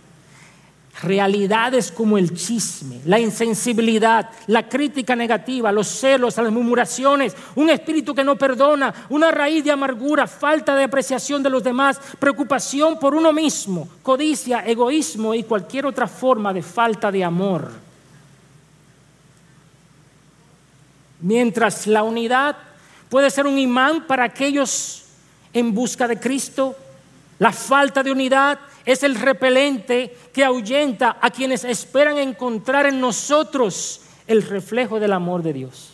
realidades como el chisme, la insensibilidad, la crítica negativa, los celos, las murmuraciones, un espíritu que no perdona, una raíz de amargura, falta de apreciación de los demás, preocupación por uno mismo, codicia, egoísmo y cualquier otra forma de falta de amor. Mientras la unidad puede ser un imán para aquellos en busca de Cristo, la falta de unidad es el repelente que ahuyenta a quienes esperan encontrar en nosotros el reflejo del amor de Dios.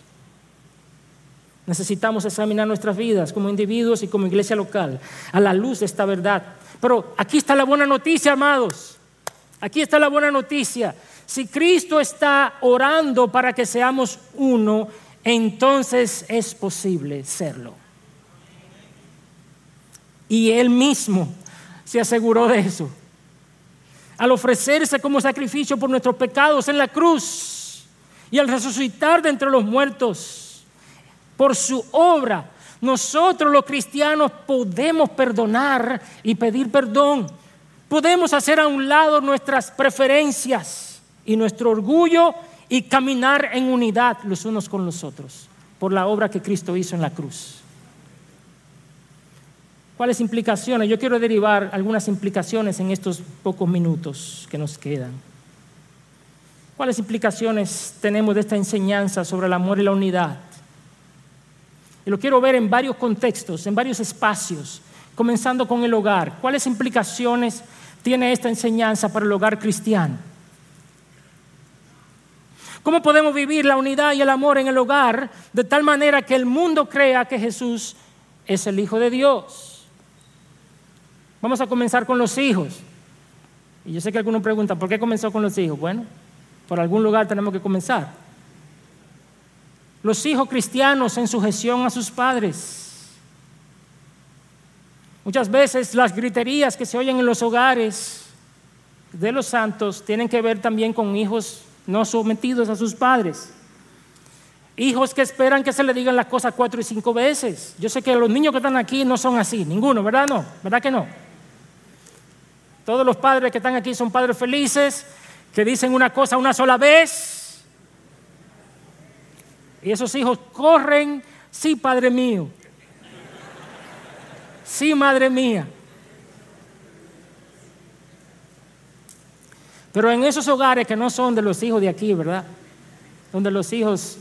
Necesitamos examinar nuestras vidas como individuos y como iglesia local a la luz de esta verdad. Pero aquí está la buena noticia, amados. Aquí está la buena noticia. Si Cristo está orando para que seamos uno, entonces es posible serlo. Y Él mismo se aseguró de eso. Al ofrecerse como sacrificio por nuestros pecados en la cruz y al resucitar de entre los muertos por su obra, nosotros los cristianos podemos perdonar y pedir perdón. Podemos hacer a un lado nuestras preferencias y nuestro orgullo y caminar en unidad los unos con los otros por la obra que Cristo hizo en la cruz. ¿Cuáles implicaciones? Yo quiero derivar algunas implicaciones en estos pocos minutos que nos quedan. ¿Cuáles implicaciones tenemos de esta enseñanza sobre el amor y la unidad? Y lo quiero ver en varios contextos, en varios espacios, comenzando con el hogar. ¿Cuáles implicaciones tiene esta enseñanza para el hogar cristiano? ¿Cómo podemos vivir la unidad y el amor en el hogar de tal manera que el mundo crea que Jesús es el Hijo de Dios? Vamos a comenzar con los hijos. Y yo sé que algunos preguntan, ¿por qué comenzó con los hijos? Bueno, por algún lugar tenemos que comenzar. Los hijos cristianos en sujeción a sus padres. Muchas veces las griterías que se oyen en los hogares de los santos tienen que ver también con hijos no sometidos a sus padres. Hijos que esperan que se le digan las cosas cuatro y cinco veces. Yo sé que los niños que están aquí no son así, ninguno, ¿verdad? No, ¿verdad que no? Todos los padres que están aquí son padres felices, que dicen una cosa una sola vez. Y esos hijos corren, sí, Padre mío. Sí, Madre mía. Pero en esos hogares que no son de los hijos de aquí, ¿verdad? Donde los hijos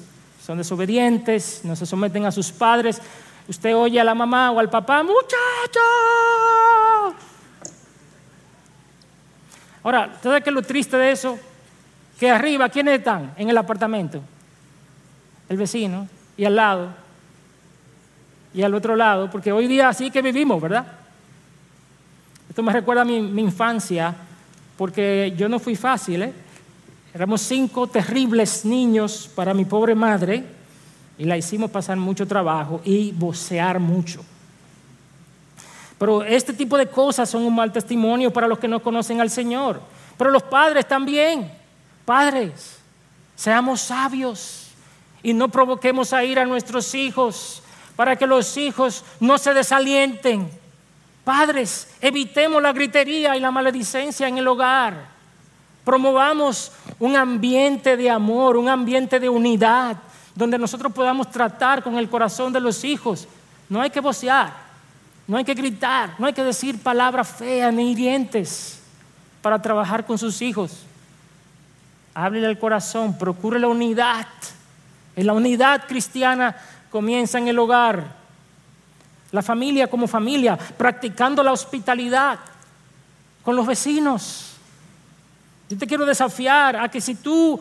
son desobedientes, no se someten a sus padres, usted oye a la mamá o al papá, muchacho, Ahora, ¿sabes qué es lo triste de eso? Que arriba, ¿quiénes están en el apartamento? El vecino, y al lado, y al otro lado, porque hoy día así que vivimos, ¿verdad? Esto me recuerda a mi, mi infancia, porque yo no fui fácil, ¿eh? Éramos cinco terribles niños para mi pobre madre y la hicimos pasar mucho trabajo y vocear mucho. Pero este tipo de cosas son un mal testimonio para los que no conocen al Señor. Pero los padres también. Padres, seamos sabios y no provoquemos a ir a nuestros hijos para que los hijos no se desalienten. Padres, evitemos la gritería y la maledicencia en el hogar. Promovamos un ambiente de amor, un ambiente de unidad, donde nosotros podamos tratar con el corazón de los hijos. No hay que vocear, no hay que gritar, no hay que decir palabras feas ni hirientes para trabajar con sus hijos. Háblele al corazón, procure la unidad. En la unidad cristiana comienza en el hogar. La familia como familia, practicando la hospitalidad. con los vecinos. Yo te quiero desafiar a que si tú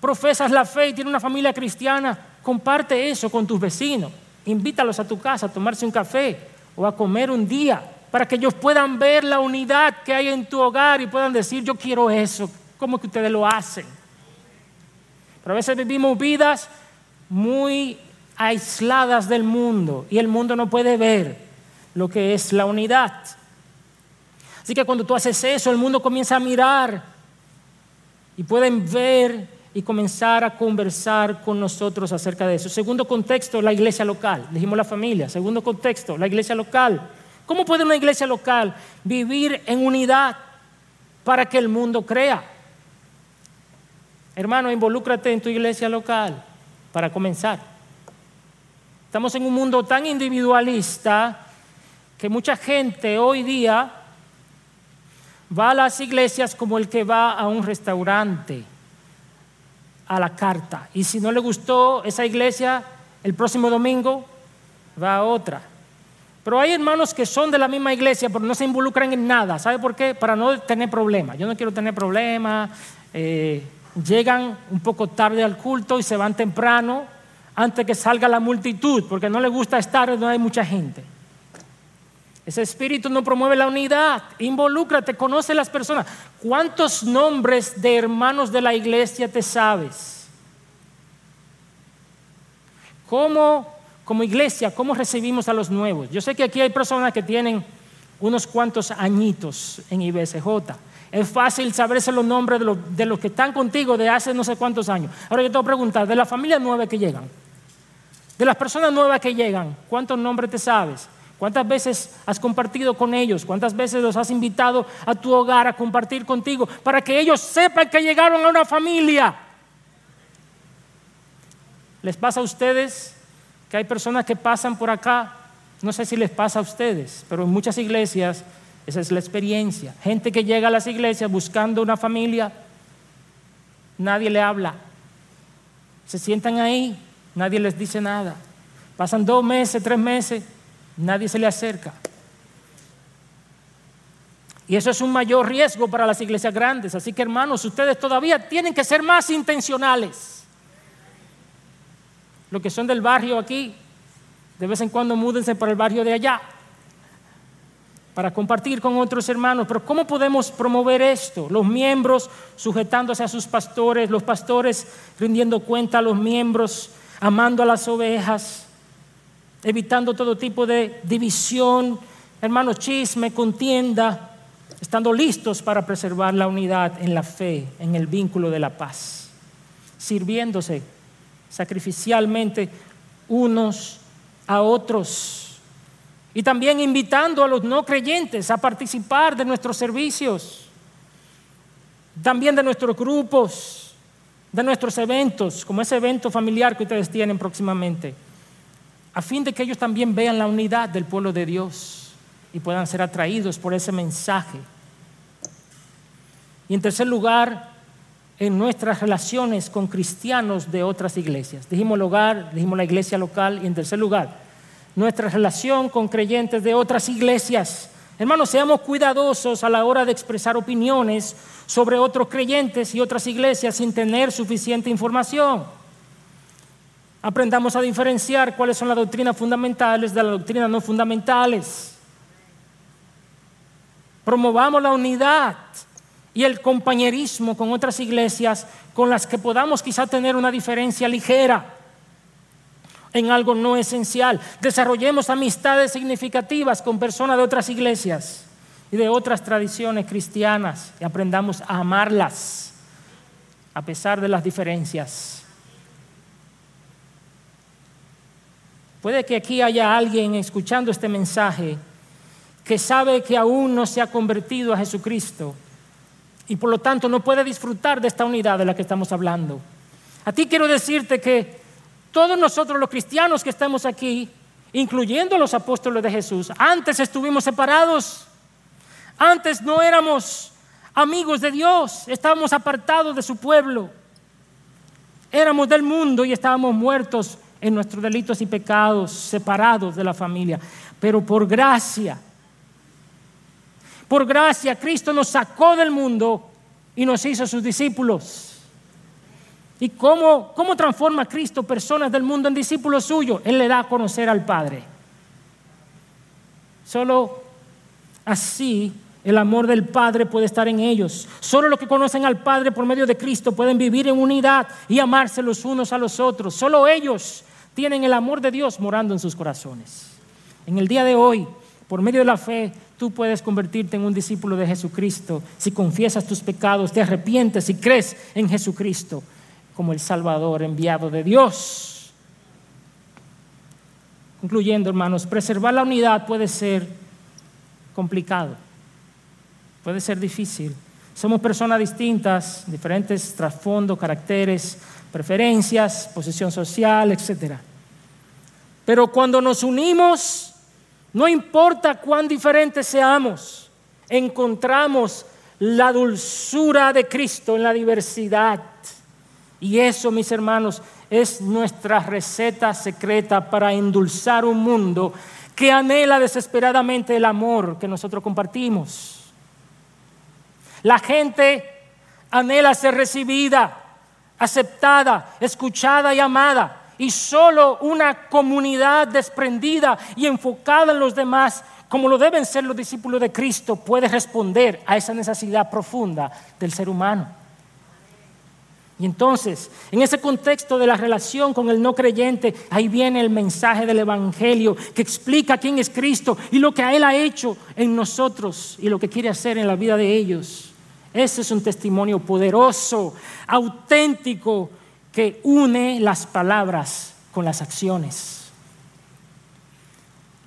profesas la fe y tienes una familia cristiana, comparte eso con tus vecinos. Invítalos a tu casa a tomarse un café o a comer un día para que ellos puedan ver la unidad que hay en tu hogar y puedan decir, yo quiero eso, ¿cómo que ustedes lo hacen? Pero a veces vivimos vidas muy aisladas del mundo y el mundo no puede ver lo que es la unidad. Así que cuando tú haces eso, el mundo comienza a mirar y pueden ver y comenzar a conversar con nosotros acerca de eso. Segundo contexto, la iglesia local. Dijimos la familia. Segundo contexto, la iglesia local. ¿Cómo puede una iglesia local vivir en unidad para que el mundo crea? Hermano, involúcrate en tu iglesia local para comenzar. Estamos en un mundo tan individualista que mucha gente hoy día va a las iglesias como el que va a un restaurante, a la carta. Y si no le gustó esa iglesia, el próximo domingo va a otra. Pero hay hermanos que son de la misma iglesia, pero no se involucran en nada. ¿Sabe por qué? Para no tener problemas. Yo no quiero tener problemas. Eh, llegan un poco tarde al culto y se van temprano antes que salga la multitud, porque no les gusta estar donde hay mucha gente. Ese espíritu no promueve la unidad. Involúcrate, conoce las personas. ¿Cuántos nombres de hermanos de la iglesia te sabes? ¿Cómo, como iglesia, cómo recibimos a los nuevos? Yo sé que aquí hay personas que tienen unos cuantos añitos en IBSJ. Es fácil saberse los nombres de los, de los que están contigo de hace no sé cuántos años. Ahora yo te voy a preguntar, de las familias nuevas que llegan, de las personas nuevas que llegan, ¿cuántos nombres te sabes? ¿Cuántas veces has compartido con ellos? ¿Cuántas veces los has invitado a tu hogar a compartir contigo para que ellos sepan que llegaron a una familia? ¿Les pasa a ustedes que hay personas que pasan por acá? No sé si les pasa a ustedes, pero en muchas iglesias esa es la experiencia. Gente que llega a las iglesias buscando una familia, nadie le habla. Se sientan ahí, nadie les dice nada. Pasan dos meses, tres meses, nadie se le acerca. Y eso es un mayor riesgo para las iglesias grandes. Así que hermanos, ustedes todavía tienen que ser más intencionales. Los que son del barrio aquí, de vez en cuando múdense para el barrio de allá para compartir con otros hermanos. Pero ¿cómo podemos promover esto? Los miembros sujetándose a sus pastores, los pastores rindiendo cuenta a los miembros, amando a las ovejas, evitando todo tipo de división, hermanos, chisme, contienda, estando listos para preservar la unidad en la fe, en el vínculo de la paz, sirviéndose sacrificialmente unos a otros. Y también invitando a los no creyentes a participar de nuestros servicios, también de nuestros grupos, de nuestros eventos, como ese evento familiar que ustedes tienen próximamente a fin de que ellos también vean la unidad del pueblo de Dios y puedan ser atraídos por ese mensaje. Y en tercer lugar, en nuestras relaciones con cristianos de otras iglesias. Dijimos el hogar, dijimos la iglesia local y en tercer lugar, nuestra relación con creyentes de otras iglesias. Hermanos, seamos cuidadosos a la hora de expresar opiniones sobre otros creyentes y otras iglesias sin tener suficiente información. Aprendamos a diferenciar cuáles son las doctrinas fundamentales de las doctrinas no fundamentales. Promovamos la unidad y el compañerismo con otras iglesias con las que podamos quizá tener una diferencia ligera en algo no esencial. Desarrollemos amistades significativas con personas de otras iglesias y de otras tradiciones cristianas y aprendamos a amarlas a pesar de las diferencias. Puede que aquí haya alguien escuchando este mensaje que sabe que aún no se ha convertido a Jesucristo y por lo tanto no puede disfrutar de esta unidad de la que estamos hablando. A ti quiero decirte que todos nosotros los cristianos que estamos aquí, incluyendo los apóstoles de Jesús, antes estuvimos separados, antes no éramos amigos de Dios, estábamos apartados de su pueblo, éramos del mundo y estábamos muertos en nuestros delitos y pecados, separados de la familia. Pero por gracia, Por gracia, Cristo nos sacó del mundo y nos hizo sus discípulos. ¿Y cómo, cómo transforma Cristo personas del mundo en discípulos suyos? Él le da a conocer al Padre. Solo así el amor del Padre puede estar en ellos. Solo los que conocen al Padre por medio de Cristo pueden vivir en unidad y amarse los unos a los otros. Solo ellos tienen el amor de Dios morando en sus corazones. En el día de hoy, por medio de la fe, tú puedes convertirte en un discípulo de Jesucristo si confiesas tus pecados, te arrepientes y crees en Jesucristo como el Salvador enviado de Dios. Concluyendo, hermanos, preservar la unidad puede ser complicado, puede ser difícil. Somos personas distintas, diferentes trasfondos, caracteres, preferencias, posición social, etc. Pero cuando nos unimos, no importa cuán diferentes seamos, encontramos la dulzura de Cristo en la diversidad. Y eso, mis hermanos, es nuestra receta secreta para endulzar un mundo que anhela desesperadamente el amor que nosotros compartimos. La gente anhela ser recibida, aceptada, escuchada y amada y solo una comunidad desprendida y enfocada en los demás, como lo deben ser los discípulos de Cristo, puede responder a esa necesidad profunda del ser humano. Y entonces, en ese contexto de la relación con el no creyente, ahí viene el mensaje del Evangelio que explica quién es Cristo y lo que Él ha hecho en nosotros y lo que quiere hacer en la vida de ellos. Ese es un testimonio poderoso, auténtico, que une las palabras con las acciones.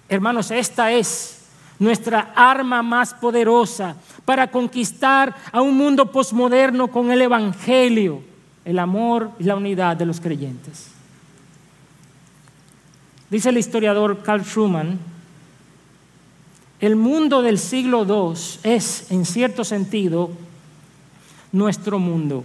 Hermanos, esta es nuestra arma más poderosa para conquistar a un mundo posmoderno con el Evangelio, el amor y la unidad de los creyentes. Dice el historiador Carl Schumann, el mundo del siglo II es, en cierto sentido, nuestro mundo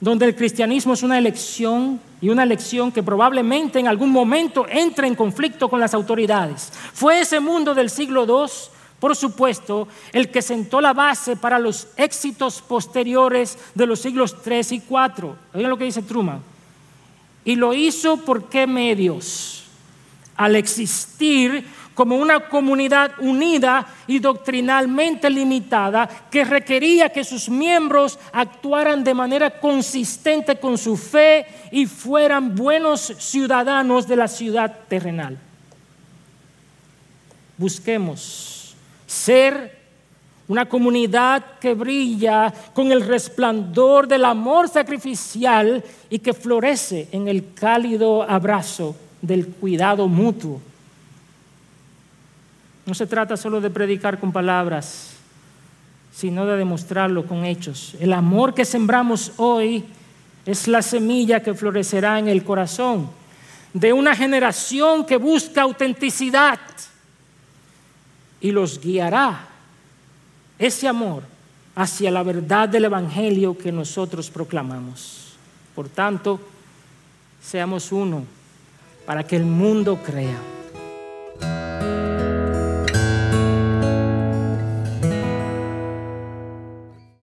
donde el cristianismo es una elección y una elección que probablemente en algún momento entre en conflicto con las autoridades. Fue ese mundo del siglo II, por supuesto, el que sentó la base para los éxitos posteriores de los siglos III y IV. Oigan lo que dice Truman. Y lo hizo por qué medios? Al existir como una comunidad unida y doctrinalmente limitada que requería que sus miembros actuaran de manera consistente con su fe y fueran buenos ciudadanos de la ciudad terrenal. Busquemos ser una comunidad que brilla con el resplandor del amor sacrificial y que florece en el cálido abrazo del cuidado mutuo no se trata solo de predicar con palabras, sino de demostrarlo con hechos. El amor que sembramos hoy es la semilla que florecerá en el corazón de una generación que busca autenticidad y los guiará ese amor hacia la verdad del Evangelio que nosotros proclamamos. Por tanto, seamos uno para que el mundo crea.